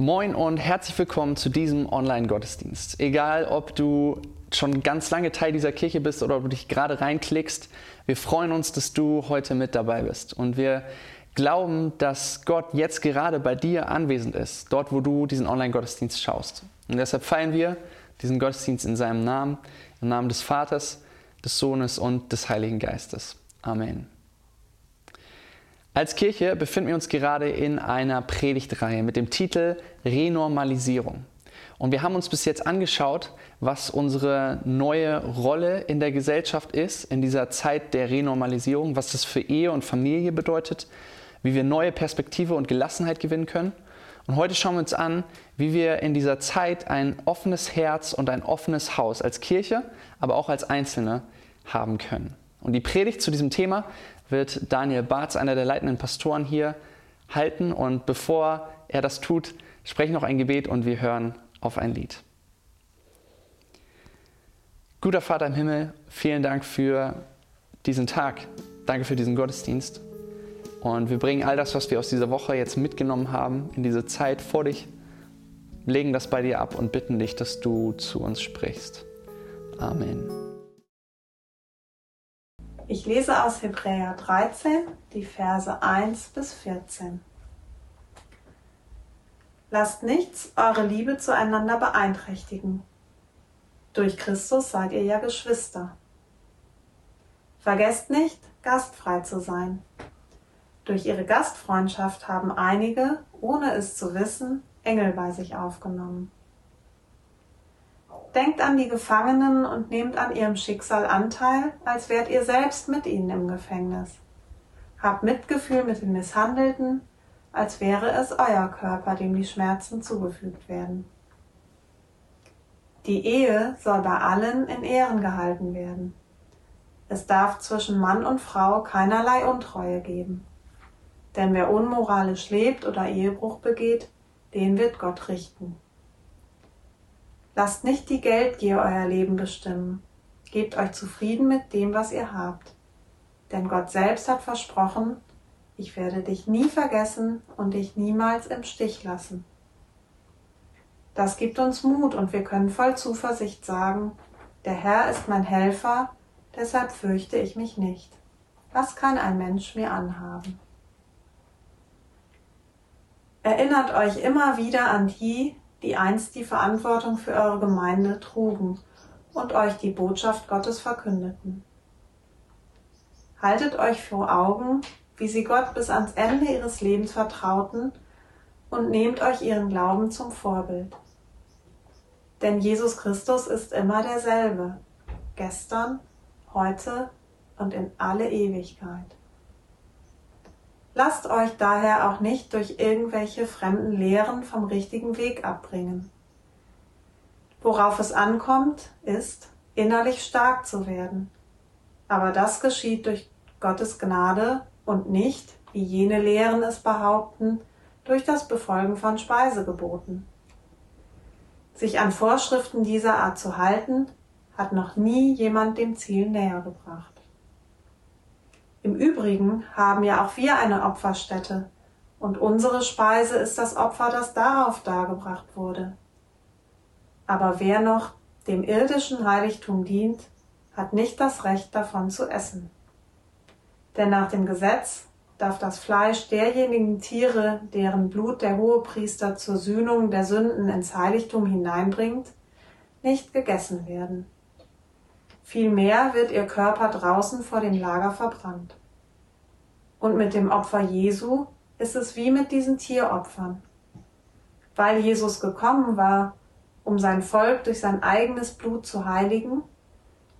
Moin und herzlich willkommen zu diesem Online-Gottesdienst. Egal, ob du schon ganz lange Teil dieser Kirche bist oder ob du dich gerade reinklickst, wir freuen uns, dass du heute mit dabei bist. Und wir glauben, dass Gott jetzt gerade bei dir anwesend ist, dort, wo du diesen Online-Gottesdienst schaust. Und deshalb feiern wir diesen Gottesdienst in seinem Namen, im Namen des Vaters, des Sohnes und des Heiligen Geistes. Amen. Als Kirche befinden wir uns gerade in einer Predigtreihe mit dem Titel Renormalisierung. Und wir haben uns bis jetzt angeschaut, was unsere neue Rolle in der Gesellschaft ist, in dieser Zeit der Renormalisierung, was das für Ehe und Familie bedeutet, wie wir neue Perspektive und Gelassenheit gewinnen können. Und heute schauen wir uns an, wie wir in dieser Zeit ein offenes Herz und ein offenes Haus als Kirche, aber auch als Einzelne haben können. Und die Predigt zu diesem Thema wird Daniel Barz, einer der leitenden Pastoren hier, halten. Und bevor er das tut, spreche noch ein Gebet und wir hören auf ein Lied. Guter Vater im Himmel, vielen Dank für diesen Tag. Danke für diesen Gottesdienst. Und wir bringen all das, was wir aus dieser Woche jetzt mitgenommen haben, in diese Zeit vor dich, legen das bei dir ab und bitten dich, dass du zu uns sprichst. Amen. Ich lese aus Hebräer 13 die Verse 1 bis 14. Lasst nichts eure Liebe zueinander beeinträchtigen. Durch Christus seid ihr ja Geschwister. Vergesst nicht, gastfrei zu sein. Durch ihre Gastfreundschaft haben einige, ohne es zu wissen, Engel bei sich aufgenommen. Denkt an die Gefangenen und nehmt an ihrem Schicksal Anteil, als wärt ihr selbst mit ihnen im Gefängnis. Habt Mitgefühl mit den Misshandelten, als wäre es euer Körper, dem die Schmerzen zugefügt werden. Die Ehe soll bei allen in Ehren gehalten werden. Es darf zwischen Mann und Frau keinerlei Untreue geben. Denn wer unmoralisch lebt oder Ehebruch begeht, den wird Gott richten. Lasst nicht die Geldgier euer Leben bestimmen. Gebt euch zufrieden mit dem, was ihr habt. Denn Gott selbst hat versprochen, ich werde dich nie vergessen und dich niemals im Stich lassen. Das gibt uns Mut und wir können voll Zuversicht sagen, der Herr ist mein Helfer, deshalb fürchte ich mich nicht. Was kann ein Mensch mir anhaben? Erinnert euch immer wieder an die, die einst die Verantwortung für eure Gemeinde trugen und euch die Botschaft Gottes verkündeten. Haltet euch vor Augen, wie sie Gott bis ans Ende ihres Lebens vertrauten und nehmt euch ihren Glauben zum Vorbild. Denn Jesus Christus ist immer derselbe, gestern, heute und in alle Ewigkeit. Lasst euch daher auch nicht durch irgendwelche fremden Lehren vom richtigen Weg abbringen. Worauf es ankommt, ist, innerlich stark zu werden. Aber das geschieht durch Gottes Gnade und nicht, wie jene Lehren es behaupten, durch das Befolgen von Speisegeboten. Sich an Vorschriften dieser Art zu halten, hat noch nie jemand dem Ziel näher gebracht. Im Übrigen haben ja auch wir eine Opferstätte, und unsere Speise ist das Opfer, das darauf dargebracht wurde. Aber wer noch dem irdischen Heiligtum dient, hat nicht das Recht davon zu essen. Denn nach dem Gesetz darf das Fleisch derjenigen Tiere, deren Blut der Hohepriester zur Sühnung der Sünden ins Heiligtum hineinbringt, nicht gegessen werden. Vielmehr wird ihr Körper draußen vor dem Lager verbrannt. Und mit dem Opfer Jesu ist es wie mit diesen Tieropfern. Weil Jesus gekommen war, um sein Volk durch sein eigenes Blut zu heiligen,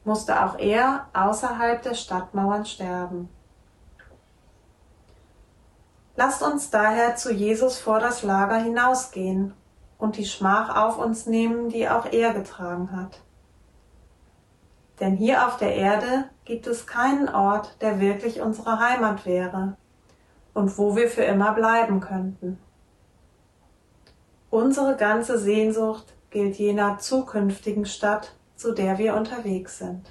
musste auch er außerhalb der Stadtmauern sterben. Lasst uns daher zu Jesus vor das Lager hinausgehen und die Schmach auf uns nehmen, die auch er getragen hat. Denn hier auf der Erde gibt es keinen Ort, der wirklich unsere Heimat wäre und wo wir für immer bleiben könnten. Unsere ganze Sehnsucht gilt jener zukünftigen Stadt, zu der wir unterwegs sind.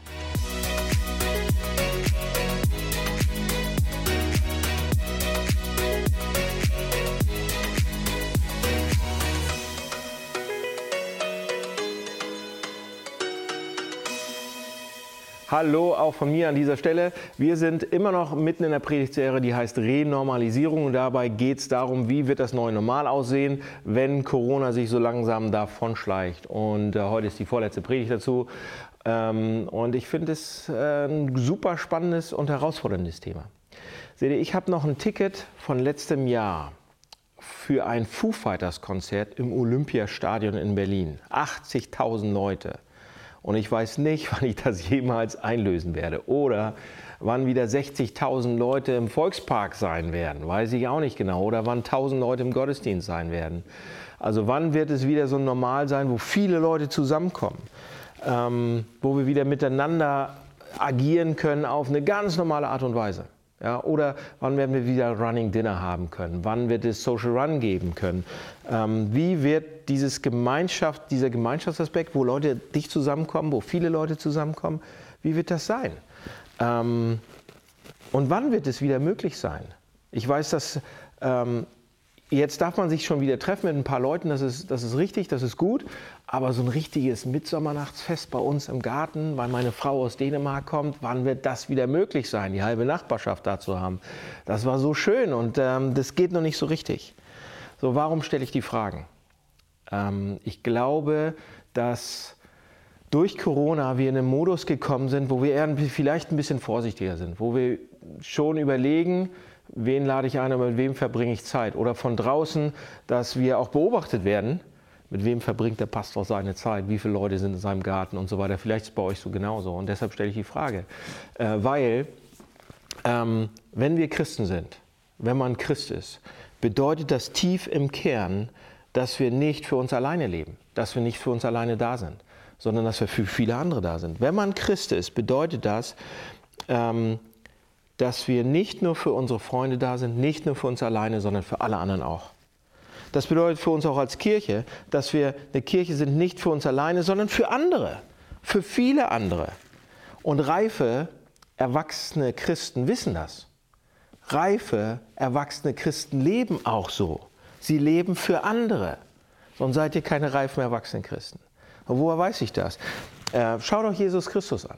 Hallo auch von mir an dieser Stelle. Wir sind immer noch mitten in der Predigtserie, die heißt Renormalisierung. Und dabei geht es darum, wie wird das neue Normal aussehen, wenn Corona sich so langsam davonschleicht. Und äh, heute ist die vorletzte Predigt dazu. Ähm, und ich finde es äh, ein super spannendes und herausforderndes Thema. Seht ihr, ich habe noch ein Ticket von letztem Jahr für ein Foo Fighters Konzert im Olympiastadion in Berlin. 80.000 Leute. Und ich weiß nicht, wann ich das jemals einlösen werde. Oder wann wieder 60.000 Leute im Volkspark sein werden, weiß ich auch nicht genau. Oder wann 1.000 Leute im Gottesdienst sein werden. Also wann wird es wieder so normal sein, wo viele Leute zusammenkommen, ähm, wo wir wieder miteinander agieren können auf eine ganz normale Art und Weise. Ja, oder wann werden wir wieder Running Dinner haben können? Wann wird es Social Run geben können? Ähm, wie wird dieses Gemeinschaft, dieser Gemeinschaftsaspekt, wo Leute dicht zusammenkommen, wo viele Leute zusammenkommen, wie wird das sein? Ähm, und wann wird es wieder möglich sein? Ich weiß, dass ähm, Jetzt darf man sich schon wieder treffen mit ein paar Leuten, das ist, das ist richtig, das ist gut. Aber so ein richtiges Mitsommernachtsfest bei uns im Garten, weil meine Frau aus Dänemark kommt, wann wird das wieder möglich sein, die halbe Nachbarschaft da zu haben? Das war so schön und ähm, das geht noch nicht so richtig. So, warum stelle ich die Fragen? Ähm, ich glaube, dass durch Corona wir in einen Modus gekommen sind, wo wir eher vielleicht ein bisschen vorsichtiger sind, wo wir schon überlegen, wen lade ich ein und mit wem verbringe ich Zeit. Oder von draußen, dass wir auch beobachtet werden, mit wem verbringt der Pastor seine Zeit, wie viele Leute sind in seinem Garten und so weiter. Vielleicht ist es bei euch so genauso. Und deshalb stelle ich die Frage, äh, weil ähm, wenn wir Christen sind, wenn man Christ ist, bedeutet das tief im Kern, dass wir nicht für uns alleine leben, dass wir nicht für uns alleine da sind, sondern dass wir für viele andere da sind. Wenn man Christ ist, bedeutet das, ähm, dass wir nicht nur für unsere Freunde da sind, nicht nur für uns alleine, sondern für alle anderen auch. Das bedeutet für uns auch als Kirche, dass wir eine Kirche sind nicht für uns alleine, sondern für andere, für viele andere. Und reife, erwachsene Christen wissen das. Reife, erwachsene Christen leben auch so. Sie leben für andere. Sonst seid ihr keine reifen, erwachsenen Christen. Und woher weiß ich das? Äh, schau doch Jesus Christus an.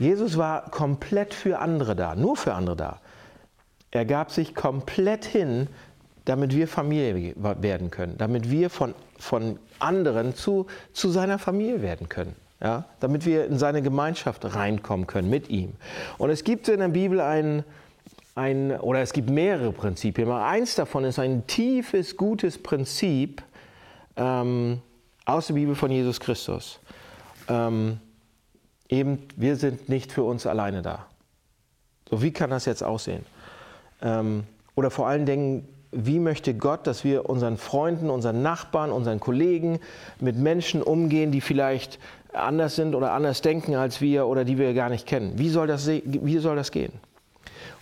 Jesus war komplett für andere da, nur für andere da. Er gab sich komplett hin, damit wir Familie werden können, damit wir von, von anderen zu, zu seiner Familie werden können. Ja? Damit wir in seine Gemeinschaft reinkommen können mit ihm. Und es gibt in der Bibel ein, ein oder es gibt mehrere Prinzipien, aber eins davon ist ein tiefes, gutes Prinzip ähm, aus der Bibel von Jesus Christus. Ähm, eben, wir sind nicht für uns alleine da. So, wie kann das jetzt aussehen? Ähm, oder vor allen Dingen, wie möchte Gott, dass wir unseren Freunden, unseren Nachbarn, unseren Kollegen, mit Menschen umgehen, die vielleicht anders sind oder anders denken als wir oder die wir gar nicht kennen? Wie soll das, wie soll das gehen?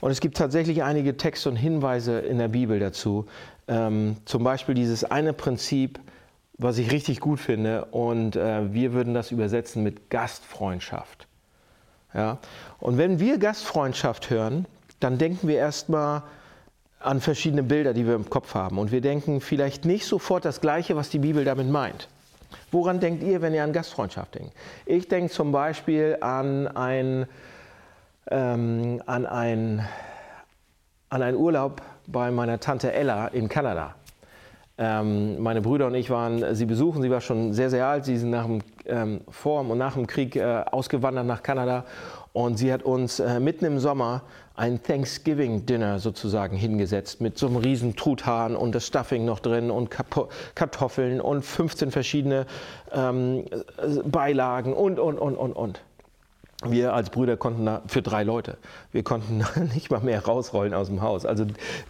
Und es gibt tatsächlich einige Texte und Hinweise in der Bibel dazu. Ähm, zum Beispiel dieses eine Prinzip, was ich richtig gut finde. Und äh, wir würden das übersetzen mit Gastfreundschaft. Ja? Und wenn wir Gastfreundschaft hören, dann denken wir erstmal an verschiedene Bilder, die wir im Kopf haben. Und wir denken vielleicht nicht sofort das Gleiche, was die Bibel damit meint. Woran denkt ihr, wenn ihr an Gastfreundschaft denkt? Ich denke zum Beispiel an ein, ähm, an ein, an einen Urlaub bei meiner Tante Ella in Kanada. Ähm, meine Brüder und ich waren sie besuchen. Sie war schon sehr, sehr alt. Sie sind nach dem, ähm, vor und nach dem Krieg äh, ausgewandert nach Kanada. Und sie hat uns äh, mitten im Sommer ein Thanksgiving-Dinner sozusagen hingesetzt mit so einem riesen Truthahn und das Stuffing noch drin und Kartoffeln und 15 verschiedene ähm, Beilagen und, und, und, und, und. Wir als Brüder konnten da für drei Leute, wir konnten nicht mal mehr rausrollen aus dem Haus. Also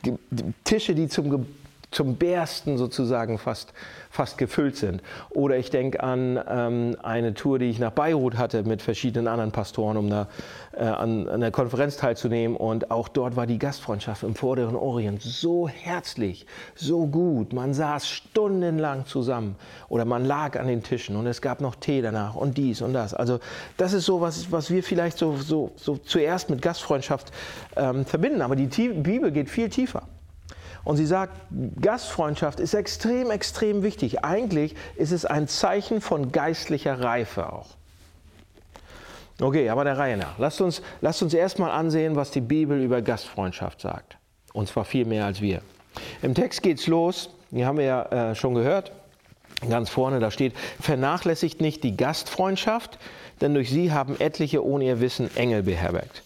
die, die Tische, die zum zum Bersten sozusagen fast, fast gefüllt sind. Oder ich denke an ähm, eine Tour, die ich nach Beirut hatte mit verschiedenen anderen Pastoren, um da äh, an, der Konferenz teilzunehmen. Und auch dort war die Gastfreundschaft im Vorderen Orient so herzlich, so gut. Man saß stundenlang zusammen oder man lag an den Tischen und es gab noch Tee danach und dies und das. Also das ist so, was, was wir vielleicht so, so, so zuerst mit Gastfreundschaft ähm, verbinden. Aber die Bibel geht viel tiefer. Und sie sagt, Gastfreundschaft ist extrem, extrem wichtig. Eigentlich ist es ein Zeichen von geistlicher Reife auch. Okay, aber der Reihe nach. Lasst uns, lasst uns erstmal ansehen, was die Bibel über Gastfreundschaft sagt. Und zwar viel mehr als wir. Im Text geht's los, die haben wir ja äh, schon gehört. Ganz vorne, da steht, vernachlässigt nicht die Gastfreundschaft, denn durch sie haben etliche ohne ihr Wissen Engel beherbergt.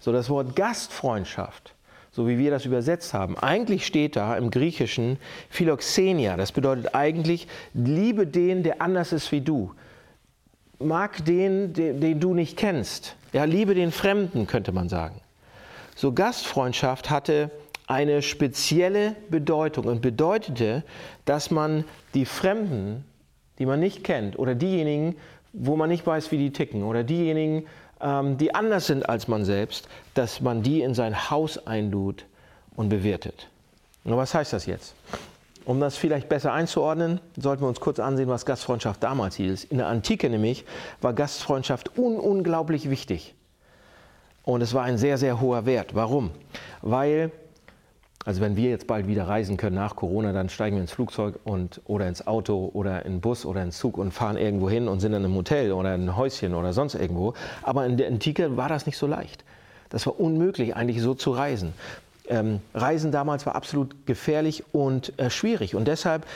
So, das Wort Gastfreundschaft, so wie wir das übersetzt haben, eigentlich steht da im Griechischen Philoxenia. Das bedeutet eigentlich, liebe den, der anders ist wie du mag den, den, den du nicht kennst. Ja, liebe den Fremden, könnte man sagen. So Gastfreundschaft hatte eine spezielle Bedeutung und bedeutete, dass man die Fremden, die man nicht kennt, oder diejenigen, wo man nicht weiß, wie die ticken, oder diejenigen, die anders sind als man selbst, dass man die in sein Haus einlud und bewirtet. Und was heißt das jetzt? Um das vielleicht besser einzuordnen, sollten wir uns kurz ansehen, was Gastfreundschaft damals hieß. In der Antike nämlich war Gastfreundschaft un unglaublich wichtig. Und es war ein sehr, sehr hoher Wert. Warum? Weil, also wenn wir jetzt bald wieder reisen können nach Corona, dann steigen wir ins Flugzeug und, oder ins Auto oder in Bus oder ins Zug und fahren irgendwo hin und sind in einem Hotel oder in einem Häuschen oder sonst irgendwo. Aber in der Antike war das nicht so leicht. Das war unmöglich, eigentlich so zu reisen. Ähm, Reisen damals war absolut gefährlich und äh, schwierig. Und deshalb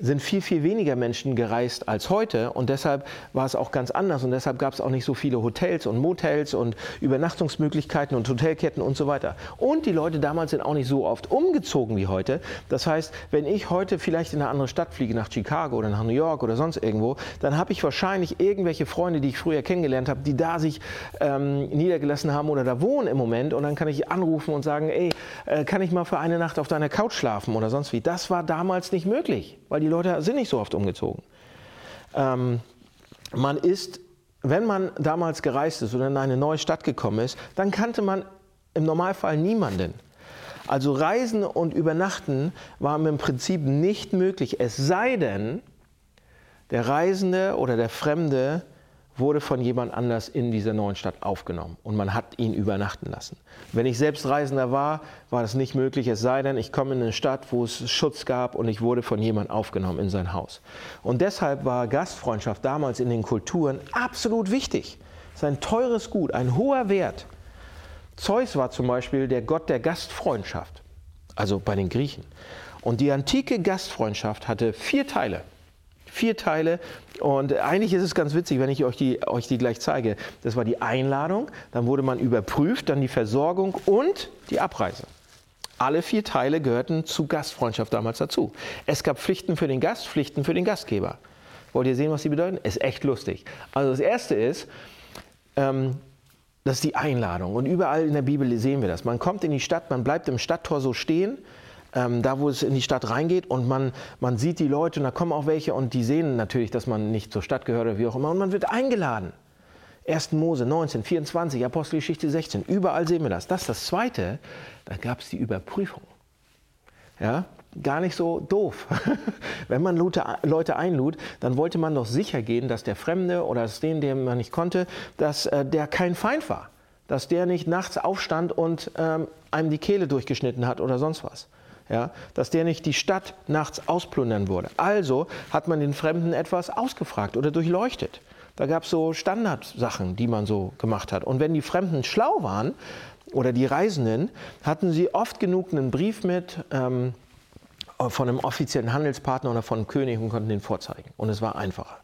sind viel, viel weniger Menschen gereist als heute und deshalb war es auch ganz anders und deshalb gab es auch nicht so viele Hotels und Motels und Übernachtungsmöglichkeiten und Hotelketten und so weiter. Und die Leute damals sind auch nicht so oft umgezogen wie heute. Das heißt, wenn ich heute vielleicht in eine andere Stadt fliege, nach Chicago oder nach New York oder sonst irgendwo, dann habe ich wahrscheinlich irgendwelche Freunde, die ich früher kennengelernt habe, die da sich ähm, niedergelassen haben oder da wohnen im Moment und dann kann ich anrufen und sagen, ey, äh, kann ich mal für eine Nacht auf deiner Couch schlafen oder sonst wie. Das war damals nicht möglich, weil die Leute sind nicht so oft umgezogen. Ähm, man ist, wenn man damals gereist ist oder in eine neue Stadt gekommen ist, dann kannte man im Normalfall niemanden. Also Reisen und Übernachten waren im Prinzip nicht möglich, es sei denn, der Reisende oder der Fremde wurde von jemand anders in dieser neuen Stadt aufgenommen und man hat ihn übernachten lassen. Wenn ich selbst Reisender war, war das nicht möglich, es sei denn, ich komme in eine Stadt, wo es Schutz gab und ich wurde von jemand aufgenommen in sein Haus. Und deshalb war Gastfreundschaft damals in den Kulturen absolut wichtig. Es ist ein teures Gut, ein hoher Wert. Zeus war zum Beispiel der Gott der Gastfreundschaft, also bei den Griechen. Und die antike Gastfreundschaft hatte vier Teile. Vier Teile. Und eigentlich ist es ganz witzig, wenn ich euch die, euch die gleich zeige. Das war die Einladung, dann wurde man überprüft, dann die Versorgung und die Abreise. Alle vier Teile gehörten zu Gastfreundschaft damals dazu. Es gab Pflichten für den Gast, Pflichten für den Gastgeber. Wollt ihr sehen, was die bedeuten? Ist echt lustig. Also das erste ist, ähm, das ist die Einladung. Und überall in der Bibel sehen wir das. Man kommt in die Stadt, man bleibt im Stadttor so stehen ähm, da wo es in die Stadt reingeht und man, man sieht die Leute und da kommen auch welche und die sehen natürlich, dass man nicht zur Stadt gehört oder wie auch immer und man wird eingeladen. 1. Mose 19, 24, Apostelgeschichte 16, überall sehen wir das. Das ist das Zweite, da gab es die Überprüfung. Ja, gar nicht so doof. Wenn man Leute einlud, dann wollte man doch sicher gehen, dass der Fremde oder das den, den man nicht konnte, dass äh, der kein Feind war. Dass der nicht nachts aufstand und ähm, einem die Kehle durchgeschnitten hat oder sonst was ja, dass der nicht die Stadt nachts ausplündern würde. Also hat man den Fremden etwas ausgefragt oder durchleuchtet. Da gab es so Standardsachen, die man so gemacht hat. Und wenn die Fremden schlau waren oder die Reisenden, hatten sie oft genug einen Brief mit ähm, von einem offiziellen Handelspartner oder von einem König und konnten den vorzeigen. Und es war einfacher.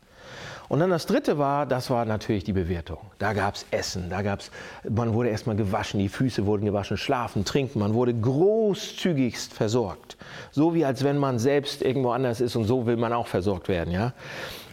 Und dann das dritte war, das war natürlich die Bewertung. Da gab es Essen, da gab's, man wurde erstmal gewaschen, die Füße wurden gewaschen, schlafen, trinken, man wurde großzügigst versorgt. So wie als wenn man selbst irgendwo anders ist und so will man auch versorgt werden. Ja?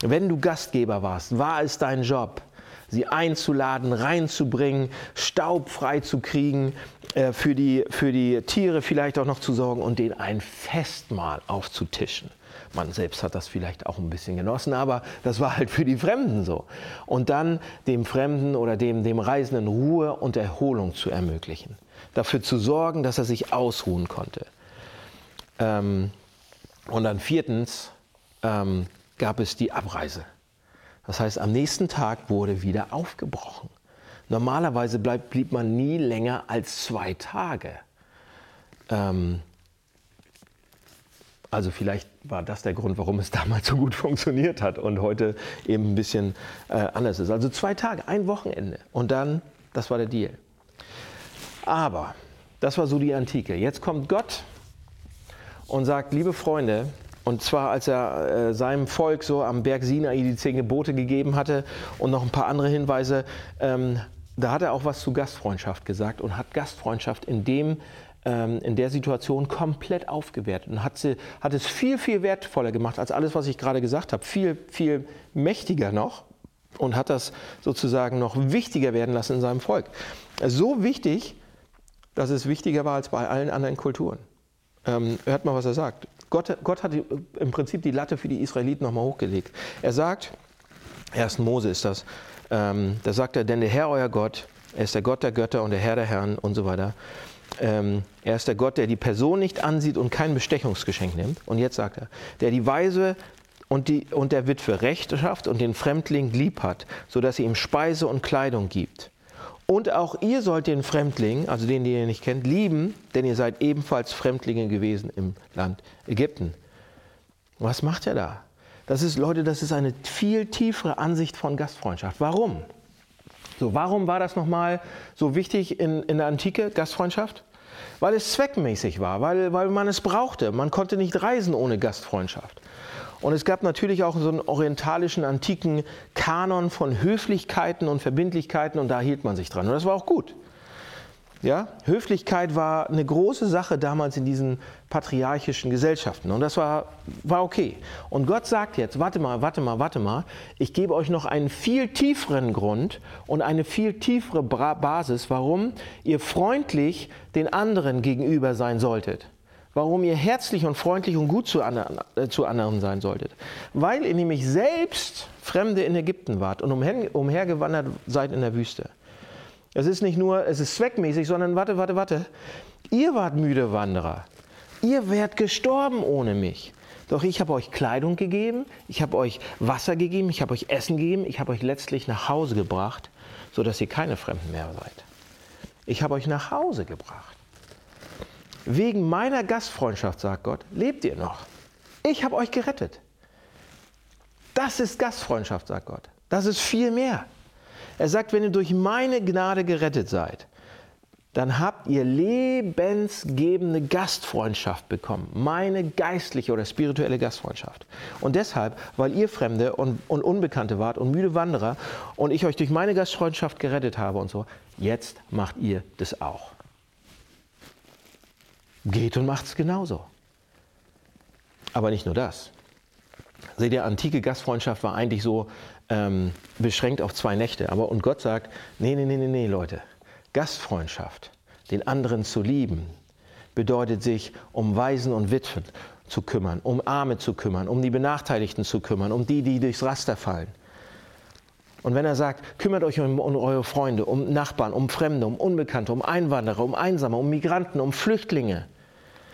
Wenn du Gastgeber warst, war es dein Job, sie einzuladen, reinzubringen, Staub frei zu kriegen, äh, für, die, für die Tiere vielleicht auch noch zu sorgen und denen ein Festmahl aufzutischen. Man selbst hat das vielleicht auch ein bisschen genossen, aber das war halt für die Fremden so. Und dann dem Fremden oder dem, dem Reisenden Ruhe und Erholung zu ermöglichen. Dafür zu sorgen, dass er sich ausruhen konnte. Ähm, und dann viertens ähm, gab es die Abreise. Das heißt, am nächsten Tag wurde wieder aufgebrochen. Normalerweise bleib, blieb man nie länger als zwei Tage. Ähm, Also vielleicht war das der Grund, warum es damals so gut funktioniert hat und heute eben ein bisschen äh, anders ist. Also zwei Tage, ein Wochenende und dann, das war der Deal. Aber das war so die Antike. Jetzt kommt Gott und sagt, liebe Freunde, und zwar als er äh, seinem Volk so am Berg Sinai die zehn Gebote gegeben hatte und noch ein paar andere Hinweise, ähm, da hat er auch was zu Gastfreundschaft gesagt und hat Gastfreundschaft in dem ähm, in der Situation komplett aufgewertet und hat, sie, hat es viel, viel wertvoller gemacht als alles, was ich gerade gesagt habe. Viel, viel mächtiger noch und hat das sozusagen noch wichtiger werden lassen in seinem Volk. So wichtig, dass es wichtiger war als bei allen anderen Kulturen. Ähm, hört mal, was er sagt. Gott, Gott hat im Prinzip die Latte für die Israeliten nochmal hochgelegt. Er sagt, 1. Mose ist das, ähm, da sagt er, denn der Herr euer Gott, er ist der Gott der Götter und der Herr der Herren und so weiter. Ähm, er ist der Gott, der die Person nicht ansieht und kein Bestechungsgeschenk nimmt. Und jetzt sagt er, der die Weise und, die, und der Witwe Recht schafft und den Fremdling lieb hat, sodass sie ihm Speise und Kleidung gibt. Und auch ihr sollt den Fremdling, also den, den ihr nicht kennt, lieben, denn ihr seid ebenfalls Fremdlinge gewesen im Land Ägypten. Was macht er da? Das ist, Leute, das ist eine viel tiefere Ansicht von Gastfreundschaft. Warum? So, warum war das nochmal so wichtig in, in der Antike, Gastfreundschaft? Weil es zweckmäßig war, weil, weil man es brauchte. Man konnte nicht reisen ohne Gastfreundschaft. Und es gab natürlich auch so einen orientalischen, antiken Kanon von Höflichkeiten und Verbindlichkeiten und da hielt man sich dran. Und das war auch gut. Ja? Höflichkeit war eine große Sache damals in diesen patriarchischen Gesellschaften und das war, war okay. Und Gott sagt jetzt, warte mal, warte mal, warte mal, ich gebe euch noch einen viel tieferen Grund und eine viel tiefere Basis, warum ihr freundlich den anderen gegenüber sein solltet. Warum ihr herzlich und freundlich und gut zu anderen, äh, zu anderen sein solltet. Weil ihr nämlich selbst Fremde in Ägypten wart und umher, umhergewandert seid in der Wüste. Es ist nicht nur, es ist zweckmäßig, sondern warte, warte, warte. Ihr wart müde Wanderer. Ihr wärt gestorben ohne mich. Doch ich habe euch Kleidung gegeben, ich habe euch Wasser gegeben, ich habe euch Essen gegeben, ich habe euch letztlich nach Hause gebracht, sodass ihr keine Fremden mehr seid. Ich habe euch nach Hause gebracht. Wegen meiner Gastfreundschaft, sagt Gott, lebt ihr noch. Ich habe euch gerettet. Das ist Gastfreundschaft, sagt Gott. Das ist viel mehr. Er sagt, wenn ihr durch meine Gnade gerettet seid, dann habt ihr lebensgebende Gastfreundschaft bekommen. Meine geistliche oder spirituelle Gastfreundschaft. Und deshalb, weil ihr Fremde und, und Unbekannte wart und müde Wanderer und ich euch durch meine Gastfreundschaft gerettet habe und so, jetzt macht ihr das auch. Geht und macht es genauso. Aber nicht nur das. Seht ihr, antike Gastfreundschaft war eigentlich so ähm, beschränkt auf zwei Nächte. Aber und Gott sagt, nee, nee, nee, nee, nee, Leute, Gastfreundschaft, den anderen zu lieben, bedeutet sich um Waisen und Witwen zu kümmern, um Arme zu kümmern, um die Benachteiligten zu kümmern, um die, die durchs Raster fallen. Und wenn er sagt, kümmert euch um, um eure Freunde, um Nachbarn, um Fremde, um Unbekannte, um Einwanderer, um Einsame, um Migranten, um Flüchtlinge,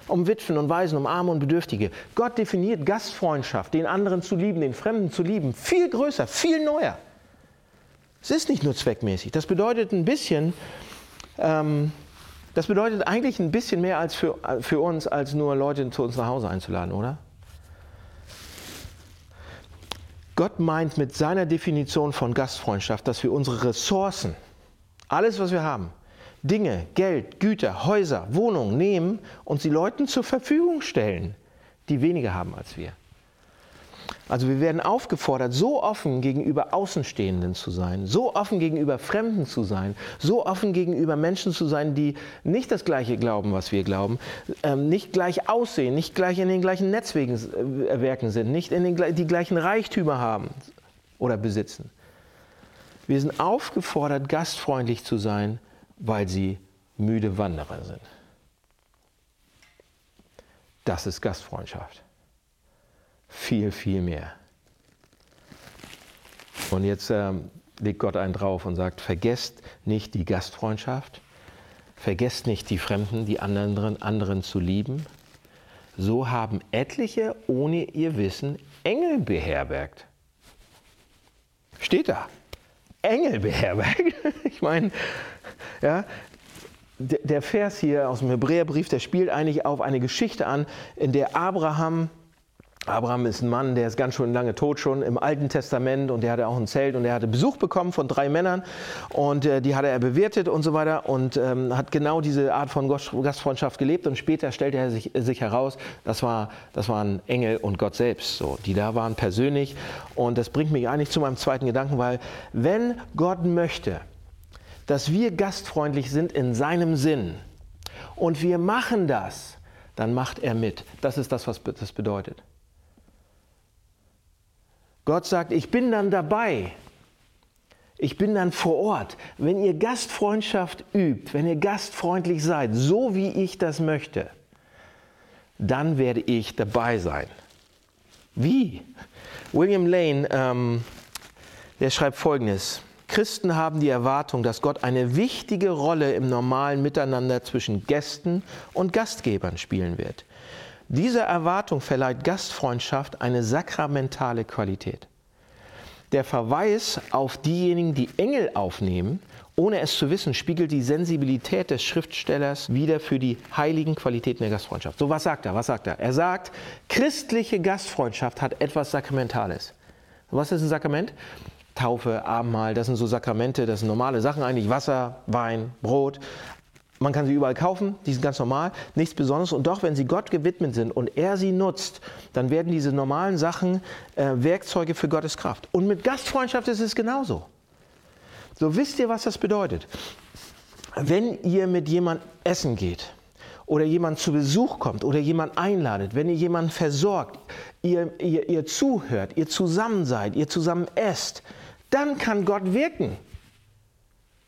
um Witwen und Waisen, um Arme und Bedürftige. Gott definiert Gastfreundschaft, den anderen zu lieben, den Fremden zu lieben, viel größer, viel neuer. Es ist nicht nur zweckmäßig. Das bedeutet ein bisschen, ähm, das bedeutet eigentlich ein bisschen mehr als für, für uns, als nur Leute zu uns nach Hause einzuladen, oder? Gott meint mit seiner Definition von Gastfreundschaft, dass wir unsere Ressourcen, alles, was wir haben, Dinge, Geld, Güter, Häuser, Wohnungen nehmen und sie Leuten zur Verfügung stellen, die weniger haben als wir. Also wir werden aufgefordert, so offen gegenüber Außenstehenden zu sein, so offen gegenüber Fremden zu sein, so offen gegenüber Menschen zu sein, die nicht das gleiche glauben, was wir glauben, ähm, nicht gleich aussehen, nicht gleich in den gleichen Netzwerken äh, sind, nicht in den, die gleichen Reichtümer haben oder besitzen. Wir sind aufgefordert, gastfreundlich zu sein weil sie müde Wanderer sind. Das ist Gastfreundschaft. Viel, viel mehr. Und jetzt ähm, legt Gott einen drauf und sagt, vergesst nicht die Gastfreundschaft, vergesst nicht die Fremden, die anderen, anderen zu lieben. So haben etliche ohne ihr Wissen Engel beherbergt. Steht da. Engel beherbergt. Ich meine, ja, der Vers hier aus dem Hebräerbrief, der spielt eigentlich auf eine Geschichte an, in der Abraham Abraham ist ein Mann, der ist ganz schön lange tot schon im Alten Testament und der hatte auch ein Zelt und der hatte Besuch bekommen von drei Männern und äh, die hatte er bewertet und so weiter und ähm, hat genau diese Art von Gastfreundschaft gelebt und später stellte er sich, äh, sich heraus, das, war, das waren Engel und Gott selbst, so, die da waren persönlich und das bringt mich eigentlich zu meinem zweiten Gedanken, weil wenn Gott möchte, dass wir gastfreundlich sind in seinem Sinn und wir machen das, dann macht er mit. Das ist das, was das bedeutet. Gott sagt, ich bin dann dabei. Ich bin dann vor Ort. Wenn ihr Gastfreundschaft übt, wenn ihr gastfreundlich seid, so wie ich das möchte, dann werde ich dabei sein. Wie? William Lane, ähm, der schreibt folgendes. Christen haben die Erwartung, dass Gott eine wichtige Rolle im normalen Miteinander zwischen Gästen und Gastgebern spielen wird. Diese Erwartung verleiht Gastfreundschaft eine sakramentale Qualität. Der Verweis auf diejenigen, die Engel aufnehmen, ohne es zu wissen, spiegelt die Sensibilität des Schriftstellers wieder für die heiligen Qualitäten der Gastfreundschaft. So, was sagt er? Was sagt er? Er sagt, christliche Gastfreundschaft hat etwas Sakramentales. Was ist ein Sakrament? Taufe, Abendmahl, das sind so Sakramente, das sind normale Sachen eigentlich, Wasser, Wein, Brot. Man kann sie überall kaufen, die sind ganz normal, nichts Besonderes. Und doch, wenn sie Gott gewidmet sind und er sie nutzt, dann werden diese normalen Sachen äh, Werkzeuge für Gottes Kraft. Und mit Gastfreundschaft ist es genauso. So wisst ihr, was das bedeutet. Wenn ihr mit jemandem essen geht oder jemand zu Besuch kommt oder jemand einladet, wenn ihr jemanden versorgt, ihr, ihr, ihr zuhört, ihr zusammen seid, ihr zusammen esst, dann kann Gott wirken.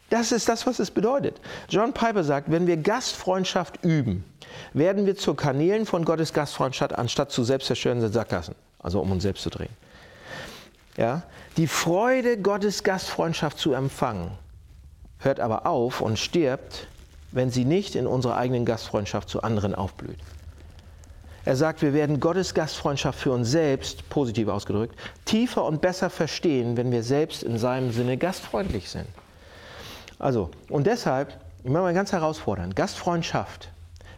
Das ist das, was es bedeutet. John Piper sagt, wenn wir Gastfreundschaft üben, werden wir zu Kanälen von Gottes Gastfreundschaft, anstatt zu selbstzerstörenden Sackgassen, also um uns selbst zu drehen. Ja? Die Freude, Gottes Gastfreundschaft zu empfangen, hört aber auf und stirbt, wenn sie nicht in unserer eigenen Gastfreundschaft zu anderen aufblüht. Er sagt, wir werden Gottes Gastfreundschaft für uns selbst, positiv ausgedrückt, tiefer und besser verstehen, wenn wir selbst in seinem Sinne gastfreundlich sind. Also, und deshalb, ich mache mal ganz herausfordernd, Gastfreundschaft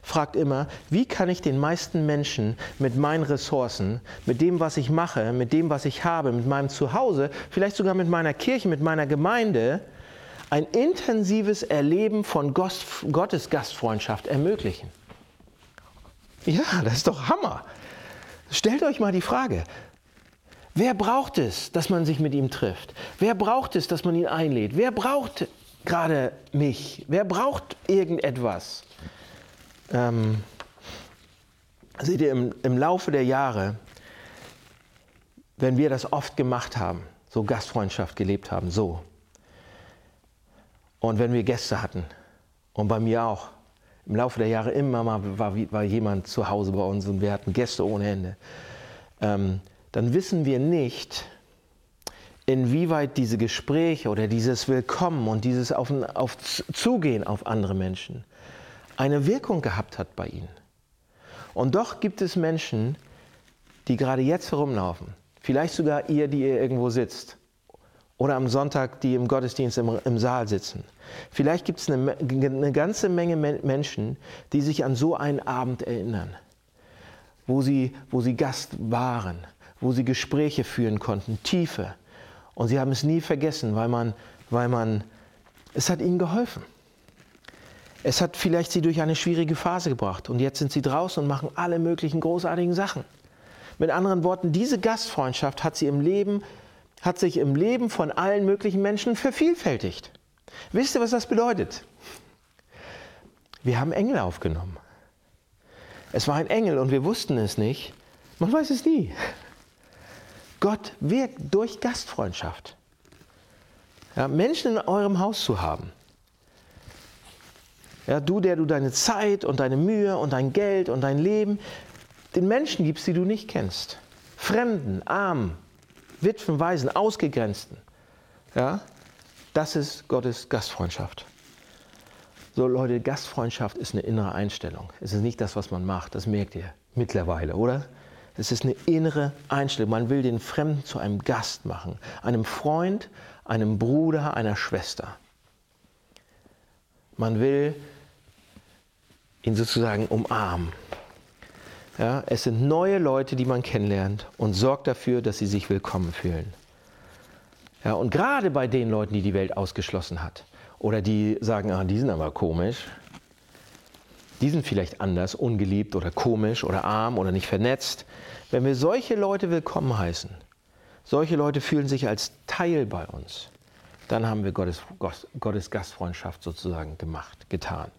fragt immer, wie kann ich den meisten Menschen mit meinen Ressourcen, mit dem, was ich mache, mit dem, was ich habe, mit meinem Zuhause, vielleicht sogar mit meiner Kirche, mit meiner Gemeinde, ein intensives Erleben von Gottes Gastfreundschaft ermöglichen. Ja, das ist doch Hammer. Stellt euch mal die Frage, wer braucht es, dass man sich mit ihm trifft? Wer braucht es, dass man ihn einlädt? Wer braucht gerade mich? Wer braucht irgendetwas? Ähm, seht ihr, im, im Laufe der Jahre, wenn wir das oft gemacht haben, so Gastfreundschaft gelebt haben, so, und wenn wir Gäste hatten, und bei mir auch, im Laufe der Jahre immer mal war, war jemand zu Hause bei uns und wir hatten Gäste ohne Ende, ähm, dann wissen wir nicht, inwieweit diese Gespräche oder dieses Willkommen und dieses auf, auf Zugehen auf andere Menschen eine Wirkung gehabt hat bei ihnen. Und doch gibt es Menschen, die gerade jetzt herumlaufen, vielleicht sogar ihr, die ihr irgendwo sitzt, oder am Sonntag, die im Gottesdienst im, im Saal sitzen. Vielleicht gibt es eine, eine ganze Menge Menschen, die sich an so einen Abend erinnern, wo sie, wo sie Gast waren, wo sie Gespräche führen konnten, tiefe, und sie haben es nie vergessen, weil man, weil man, es hat ihnen geholfen. Es hat vielleicht sie durch eine schwierige Phase gebracht und jetzt sind sie draußen und machen alle möglichen großartigen Sachen. Mit anderen Worten, diese Gastfreundschaft hat sie im Leben, hat sich im Leben von allen möglichen Menschen vervielfältigt. Wisst ihr, was das bedeutet? Wir haben Engel aufgenommen. Es war ein Engel und wir wussten es nicht. Man weiß es nie. Gott wirkt durch Gastfreundschaft. Ja, Menschen in eurem Haus zu haben. Ja, du, der du deine Zeit und deine Mühe und dein Geld und dein Leben den Menschen gibst, die du nicht kennst. Fremden, Armen, Witwen, Waisen, Ausgegrenzten. Ja, das ist Gottes Gastfreundschaft. So Leute, Gastfreundschaft ist eine innere Einstellung. Es ist nicht das, was man macht. Das merkt ihr mittlerweile, oder? Es ist eine innere Einstellung. Man will den Fremden zu einem Gast machen, einem Freund, einem Bruder, einer Schwester. Man will ihn sozusagen umarmen. Ja, es sind neue Leute, die man kennenlernt und sorgt dafür, dass sie sich willkommen fühlen. Ja, und gerade bei den Leuten, die die Welt ausgeschlossen hat oder die sagen, ah, die sind aber komisch, die sind vielleicht anders, ungeliebt oder komisch oder arm oder nicht vernetzt. Wenn wir solche Leute willkommen heißen, solche Leute fühlen sich als Teil bei uns, dann haben wir Gottes, Gottes Gastfreundschaft sozusagen gemacht, getan.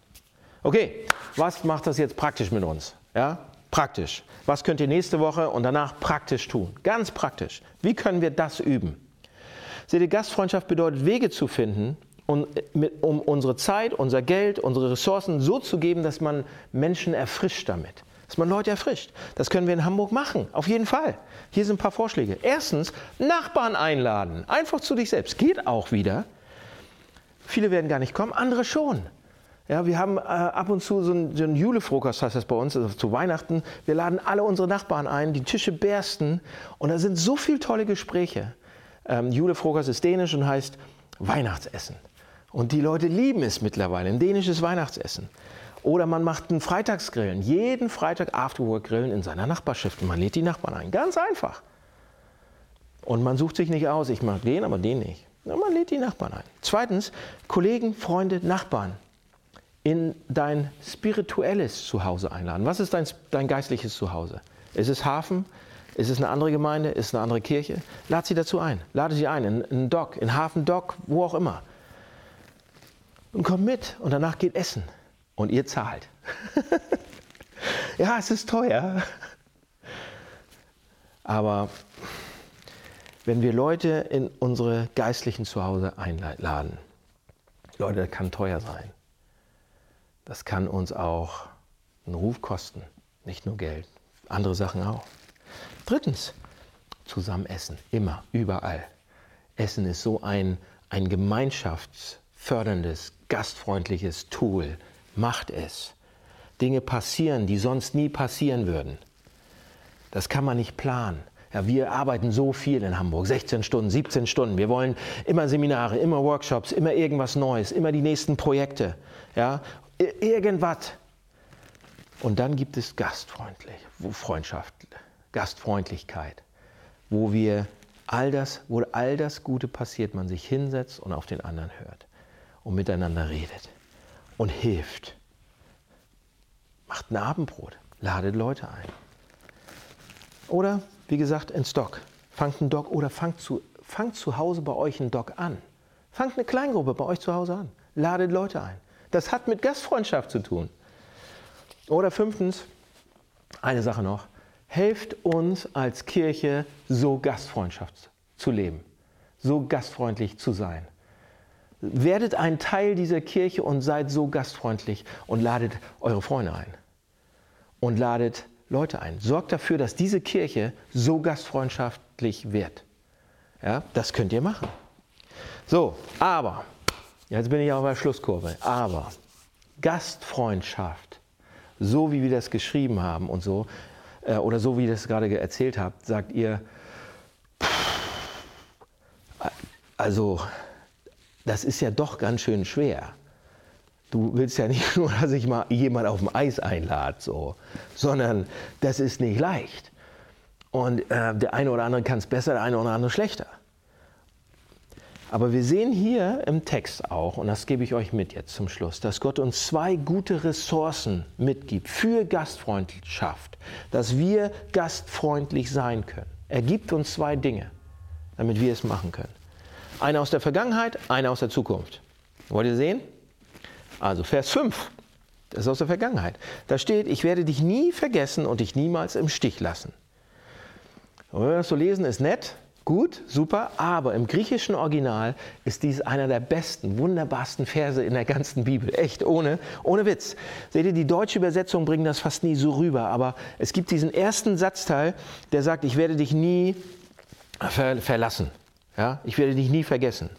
Okay, was macht das jetzt praktisch mit uns? Ja, praktisch. Was könnt ihr nächste Woche und danach praktisch tun? Ganz praktisch. Wie können wir das üben? Seht ihr, Gastfreundschaft bedeutet, Wege zu finden, um, um unsere Zeit, unser Geld, unsere Ressourcen so zu geben, dass man Menschen erfrischt damit. Dass man Leute erfrischt. Das können wir in Hamburg machen, auf jeden Fall. Hier sind ein paar Vorschläge. Erstens, Nachbarn einladen. Einfach zu dich selbst. Geht auch wieder. Viele werden gar nicht kommen, andere schon. Ja, wir haben äh, ab und zu so ein, so ein Julefrokost, heißt das bei uns, also zu Weihnachten. Wir laden alle unsere Nachbarn ein, die Tische bersten und da sind so viele tolle Gespräche. Ähm, Julefrokost ist dänisch und heißt Weihnachtsessen. Und die Leute lieben es mittlerweile, ein dänisches Weihnachtsessen. Oder man macht einen Freitagsgrillen, jeden Freitag Afterwork-Grillen in seiner Nachbarschaft und man lädt die Nachbarn ein. Ganz einfach. Und man sucht sich nicht aus, ich mag den, aber den nicht. Ja, man lädt die Nachbarn ein. Zweitens, Kollegen, Freunde, Nachbarn in dein spirituelles Zuhause einladen. Was ist dein, dein geistliches Zuhause? Ist es Hafen? Ist es eine andere Gemeinde? Ist es eine andere Kirche? Lad sie dazu ein. Lade sie ein in einen Dock, in Hafen Dock, wo auch immer. Und komm mit und danach geht Essen. Und ihr zahlt. ja, es ist teuer. Aber wenn wir Leute in unsere geistlichen Zuhause einladen, Leute, das kann teuer sein das kann uns auch einen Ruf kosten, nicht nur Geld, andere Sachen auch. Drittens, zusammen essen, immer, überall. Essen ist so ein, ein gemeinschaftsförderndes, gastfreundliches Tool. Macht es. Dinge passieren, die sonst nie passieren würden. Das kann man nicht planen. Ja, wir arbeiten so viel in Hamburg, 16 Stunden, 17 Stunden. Wir wollen immer Seminare, immer Workshops, immer irgendwas Neues, immer die nächsten Projekte. Ja? irgendwas. Und dann gibt es Gastfreundlich, Freundschaft, Gastfreundlichkeit, wo wir all das, wo all das Gute passiert, man sich hinsetzt und auf den anderen hört und miteinander redet und hilft. Macht ein Abendbrot, ladet Leute ein. Oder, wie gesagt, ein Stock. Fangt einen Doc oder fangt zu, fangt zu Hause bei euch einen Doc an. Fangt eine Kleingruppe bei euch zu Hause an. Ladet Leute ein. Das hat mit Gastfreundschaft zu tun. Oder fünftens, eine Sache noch, helft uns als Kirche so Gastfreundschaft zu leben, so gastfreundlich zu sein. Werdet ein Teil dieser Kirche und seid so gastfreundlich und ladet eure Freunde ein und ladet Leute ein. Sorgt dafür, dass diese Kirche so gastfreundschaftlich wird. Ja, das könnt ihr machen. So, aber Jetzt bin ich auf der Schlusskurve. Aber Gastfreundschaft, so wie wir das geschrieben haben und so, äh, oder so wie ihr das gerade erzählt habt, sagt ihr, also das ist ja doch ganz schön schwer. Du willst ja nicht nur, dass ich mal jemand auf dem Eis einlade, so, sondern das ist nicht leicht. Und äh, der eine oder andere kann es besser, der eine oder andere schlechter. Aber wir sehen hier im Text auch, und das gebe ich euch mit jetzt zum Schluss, dass Gott uns zwei gute Ressourcen mitgibt für Gastfreundschaft, dass wir gastfreundlich sein können. Er gibt uns zwei Dinge, damit wir es machen können. Eine aus der Vergangenheit, eine aus der Zukunft. Wollt ihr sehen? Also Vers 5, das ist aus der Vergangenheit. Da steht, ich werde dich nie vergessen und dich niemals im Stich lassen. Und wenn wir das so lesen, ist nett, Gut, super, aber im griechischen Original ist dies einer der besten, wunderbarsten Verse in der ganzen Bibel. Echt, ohne, ohne Witz. Seht ihr, die deutsche Übersetzung bringt das fast nie so rüber, aber es gibt diesen ersten Satzteil, der sagt, ich werde dich nie ver verlassen. Ja? Ich werde dich nie vergessen.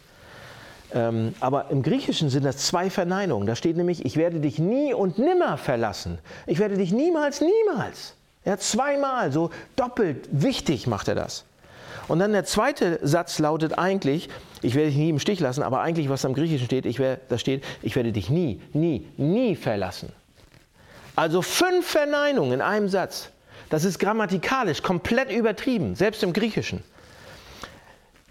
Ähm, aber im Griechischen sind das zwei Verneinungen. Da steht nämlich, ich werde dich nie und nimmer verlassen. Ich werde dich niemals, niemals. Ja, zweimal, so doppelt wichtig macht er das. Und dann der zweite Satz lautet eigentlich, ich werde dich nie im Stich lassen, aber eigentlich, was am Griechischen steht, ich werde, da steht, ich werde dich nie, nie, nie verlassen. Also fünf Verneinungen in einem Satz. Das ist grammatikalisch komplett übertrieben, selbst im Griechischen.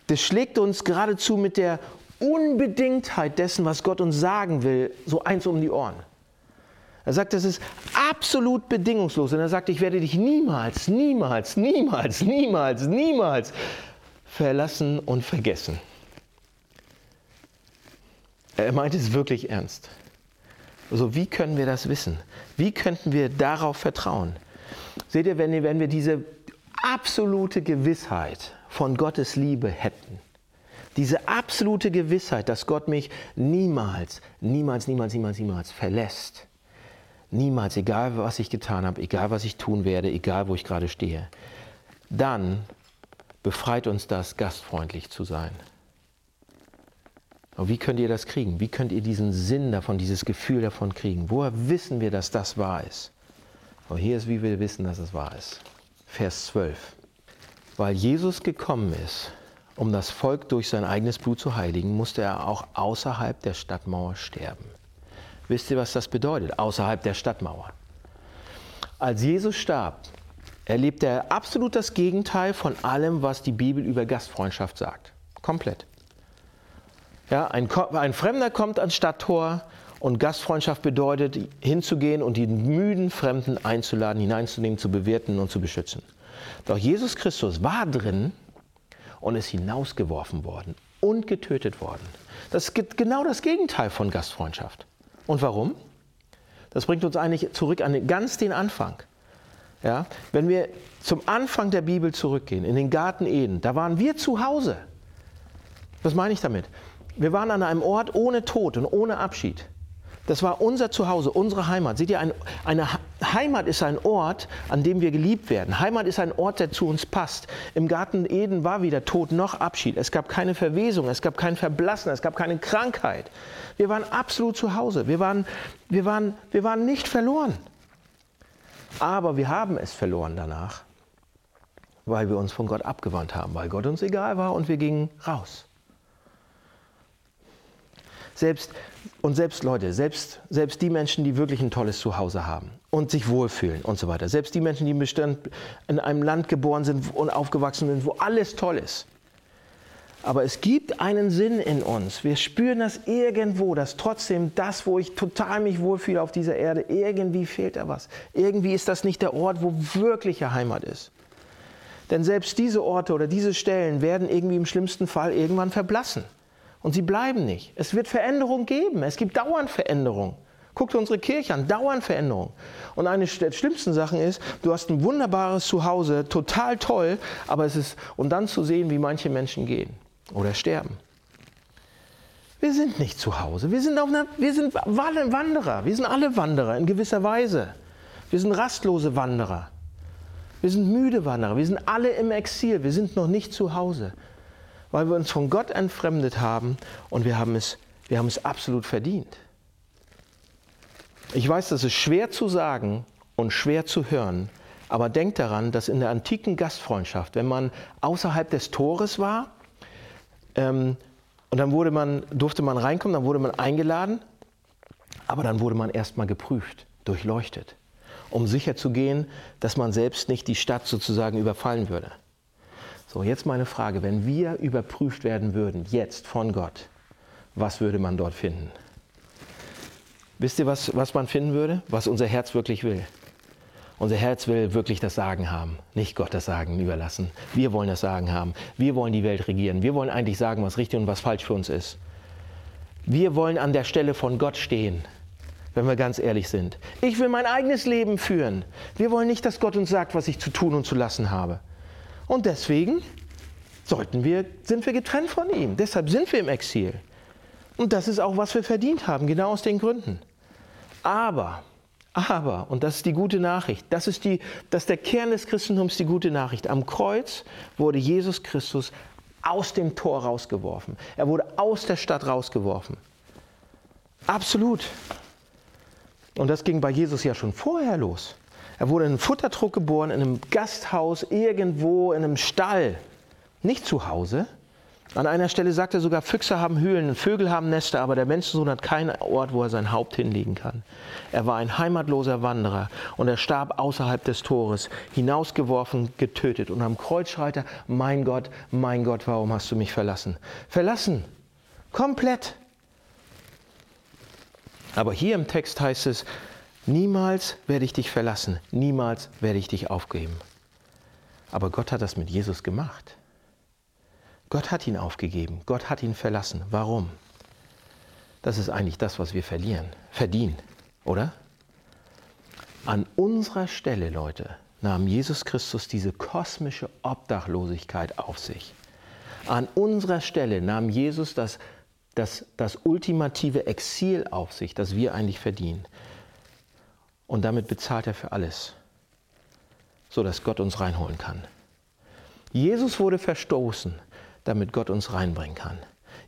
Das schlägt uns geradezu mit der Unbedingtheit dessen, was Gott uns sagen will, so eins um die Ohren. Er sagt, das ist absolut bedingungslos. Und er sagt, ich werde dich niemals, niemals, niemals, niemals, niemals verlassen und vergessen. Er meint es wirklich ernst. Also wie können wir das wissen? Wie könnten wir darauf vertrauen? Seht ihr, wenn, wir diese absolute Gewissheit von Gottes Liebe hätten, diese absolute Gewissheit, dass Gott mich niemals, niemals, niemals, niemals, niemals verlässt, niemals, egal was ich getan habe, egal was ich tun werde, egal wo ich gerade stehe, dann befreit uns das, gastfreundlich zu sein. Aber wie könnt ihr das kriegen? Wie könnt ihr diesen Sinn davon, dieses Gefühl davon kriegen? Woher wissen wir, dass das wahr ist? Aber hier ist, wie wir wissen, dass es wahr ist. Vers 12. Weil Jesus gekommen ist, um das Volk durch sein eigenes Blut zu heiligen, musste er auch außerhalb der Stadtmauer sterben. Wisst ihr, was das bedeutet? Außerhalb der Stadtmauer. Als Jesus starb, erlebte er absolut das Gegenteil von allem, was die Bibel über Gastfreundschaft sagt. Komplett. Ja, ein, ein Fremder kommt ans Stadttor und Gastfreundschaft bedeutet, hinzugehen und die müden Fremden einzuladen, hineinzunehmen, zu bewerten und zu beschützen. Doch Jesus Christus war drin und ist hinausgeworfen worden und getötet worden. Das ist genau das Gegenteil von Gastfreundschaft. Und warum? Das bringt uns eigentlich zurück an ganz den Anfang. Ja, wenn wir zum Anfang der Bibel zurückgehen, in den Garten Eden, da waren wir zu Hause. Was meine ich damit? Wir waren an einem Ort ohne Tod und ohne Abschied. Das war unser Zuhause, unsere Heimat. Seht ihr, ein, eine Heimat ist ein Ort, an dem wir geliebt werden. Heimat ist ein Ort, der zu uns passt. Im Garten Eden war weder Tod noch Abschied. Es gab keine Verwesung, es gab kein Verblassen, es gab keine Krankheit. Wir waren absolut zu Hause. Wir waren, wir waren, wir waren nicht verloren. Aber wir haben es verloren danach, weil wir uns von Gott abgewandt haben, weil Gott uns egal war und wir gingen raus. Selbst, und selbst Leute, selbst, selbst die Menschen, die wirklich ein tolles Zuhause haben und sich wohlfühlen und so weiter, selbst die Menschen, die in einem Land geboren sind und aufgewachsen sind, wo alles toll ist. Aber es gibt einen Sinn in uns. Wir spüren das irgendwo, dass trotzdem das, wo ich total mich wohlfühle auf dieser Erde, irgendwie fehlt da was. Irgendwie ist das nicht der Ort, wo wirkliche Heimat ist. Denn selbst diese Orte oder diese Stellen werden irgendwie im schlimmsten Fall irgendwann verblassen. Und sie bleiben nicht. Es wird Veränderung geben. Es gibt dauernd Veränderung. Guckt unsere Kirche an, dauernd Veränderung. Und eine der schlimmsten Sachen ist, du hast ein wunderbares Zuhause, total toll, aber es ist, und dann zu sehen, wie manche Menschen gehen oder sterben. Wir sind nicht zu Hause, wir sind, auf einer, wir sind Wanderer, wir sind alle Wanderer in gewisser Weise. Wir sind rastlose Wanderer. Wir sind müde Wanderer, wir sind alle im Exil, wir sind noch nicht zu Hause weil wir uns von Gott entfremdet haben und wir haben es, wir haben es absolut verdient. Ich weiß, das ist schwer zu sagen und schwer zu hören, aber denkt daran, dass in der antiken Gastfreundschaft, wenn man außerhalb des Tores war, ähm, und dann wurde man, durfte man reinkommen, dann wurde man eingeladen, aber dann wurde man erstmal geprüft, durchleuchtet, um sicherzugehen, dass man selbst nicht die Stadt sozusagen überfallen würde. So, jetzt meine Frage, wenn wir überprüft werden würden, jetzt von Gott, was würde man dort finden? Wisst ihr, was, was man finden würde? Was unser Herz wirklich will. Unser Herz will wirklich das Sagen haben, nicht Gott das Sagen überlassen. Wir wollen das Sagen haben. Wir wollen die Welt regieren. Wir wollen eigentlich sagen, was richtig und was falsch für uns ist. Wir wollen an der Stelle von Gott stehen, wenn wir ganz ehrlich sind. Ich will mein eigenes Leben führen. Wir wollen nicht, dass Gott uns sagt, was ich zu tun und zu lassen habe. Und deswegen sollten wir, sind wir getrennt von ihm. Deshalb sind wir im Exil. Und das ist auch, was wir verdient haben, genau aus den Gründen. Aber, aber, und das ist die gute Nachricht, das ist, die, das ist der Kern des Christentums, die gute Nachricht. Am Kreuz wurde Jesus Christus aus dem Tor rausgeworfen. Er wurde aus der Stadt rausgeworfen. Absolut. Und das ging bei Jesus ja schon vorher los. Er wurde in einem Futterdruck geboren, in einem Gasthaus, irgendwo in einem Stall. Nicht zu Hause, An einer Stelle sagt er sogar, Füchse haben Höhlen, Vögel haben Nester, aber der Menschensohn hat keinen Ort, wo er sein Haupt hinlegen kann. Er war ein heimatloser Wanderer und er starb außerhalb des Tores, hinausgeworfen, getötet. Und am Kreuz schreit mein Gott, mein Gott, warum hast du mich verlassen? Verlassen, komplett. Aber hier im Text heißt es, niemals werde ich dich verlassen, niemals werde ich dich aufgeben. Aber Gott hat das mit Jesus gemacht. Gott hat ihn aufgegeben, Gott hat ihn verlassen. Warum? Das ist eigentlich das, was wir verlieren, verdienen, oder? An unserer Stelle, Leute, nahm Jesus Christus diese kosmische Obdachlosigkeit auf sich. An unserer Stelle nahm Jesus das, das, das ultimative Exil auf sich, das wir eigentlich verdienen. Und damit bezahlt er für alles, sodass Gott uns reinholen kann. Jesus wurde verstoßen, damit Gott uns reinbringen kann.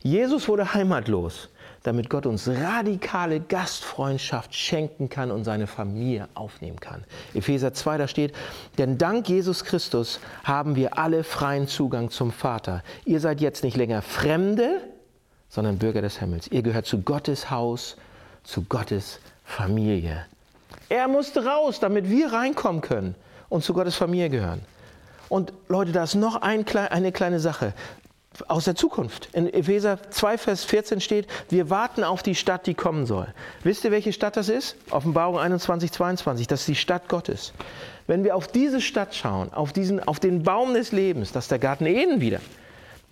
Jesus wurde heimatlos, damit Gott uns radikale Gastfreundschaft schenken kann und seine Familie aufnehmen kann. Epheser 2, da steht, denn dank Jesus Christus haben wir alle freien Zugang zum Vater. Ihr seid jetzt nicht länger Fremde, sondern Bürger des Himmels. Ihr gehört zu Gottes Haus, zu Gottes Familie. Er musste raus, damit wir reinkommen können und zu Gottes Familie gehören. Und Leute, da ist noch ein, eine kleine Sache aus der Zukunft. In Epheser 2, Vers 14 steht, wir warten auf die Stadt, die kommen soll. Wisst ihr, welche Stadt das ist? Offenbarung 21, 22. Das ist die Stadt Gottes. Wenn wir auf diese Stadt schauen, auf, diesen, auf den Baum des Lebens, das ist der Garten Eden wieder,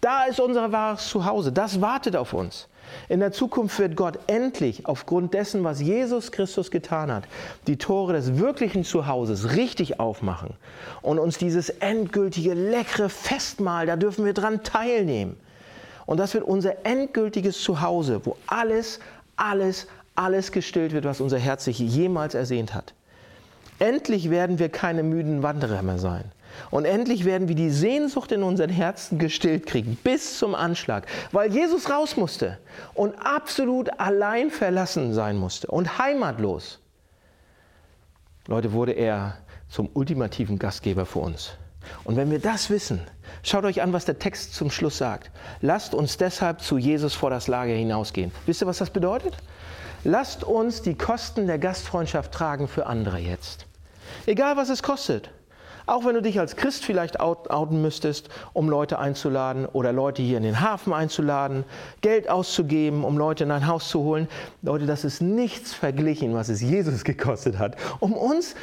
da ist unser wahres Zuhause. Das wartet auf uns. In der Zukunft wird Gott endlich aufgrund dessen, was Jesus Christus getan hat, die Tore des wirklichen Zuhauses richtig aufmachen und uns dieses endgültige, leckere Festmahl, da dürfen wir dran teilnehmen. Und das wird unser endgültiges Zuhause, wo alles, alles, alles gestillt wird, was unser Herz sich jemals ersehnt hat. Endlich werden wir keine müden Wanderer mehr sein. Und endlich werden wir die Sehnsucht in unseren Herzen gestillt kriegen, bis zum Anschlag, weil Jesus raus musste und absolut allein verlassen sein musste und heimatlos. Leute, wurde er zum ultimativen Gastgeber für uns. Und wenn wir das wissen, schaut euch an, was der Text zum Schluss sagt. Lasst uns deshalb zu Jesus vor das Lager hinausgehen. Wisst ihr, was das bedeutet? Lasst uns die Kosten der Gastfreundschaft tragen für andere jetzt. Egal, was es kostet. Auch wenn du dich als Christ vielleicht outen müsstest, um Leute einzuladen oder Leute hier in den Hafen einzuladen, Geld auszugeben, um Leute in dein Haus zu holen. Leute, das ist nichts verglichen, was es Jesus gekostet hat, um uns,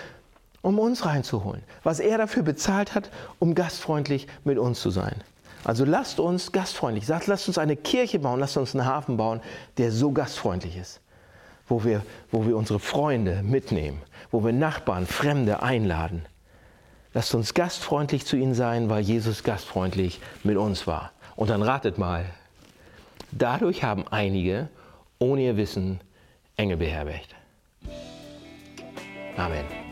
um uns reinzuholen. Was er dafür bezahlt hat, um gastfreundlich mit uns zu sein. Also lasst uns gastfreundlich, sagt, lasst uns eine Kirche bauen, lasst uns einen Hafen bauen, der so gastfreundlich ist, wo wir, wo wir unsere Freunde mitnehmen, wo wir Nachbarn, Fremde einladen Lasst uns gastfreundlich zu ihnen sein, weil Jesus gastfreundlich mit uns war. Und dann ratet mal, dadurch haben einige ohne ihr Wissen Engel beherbergt. Amen.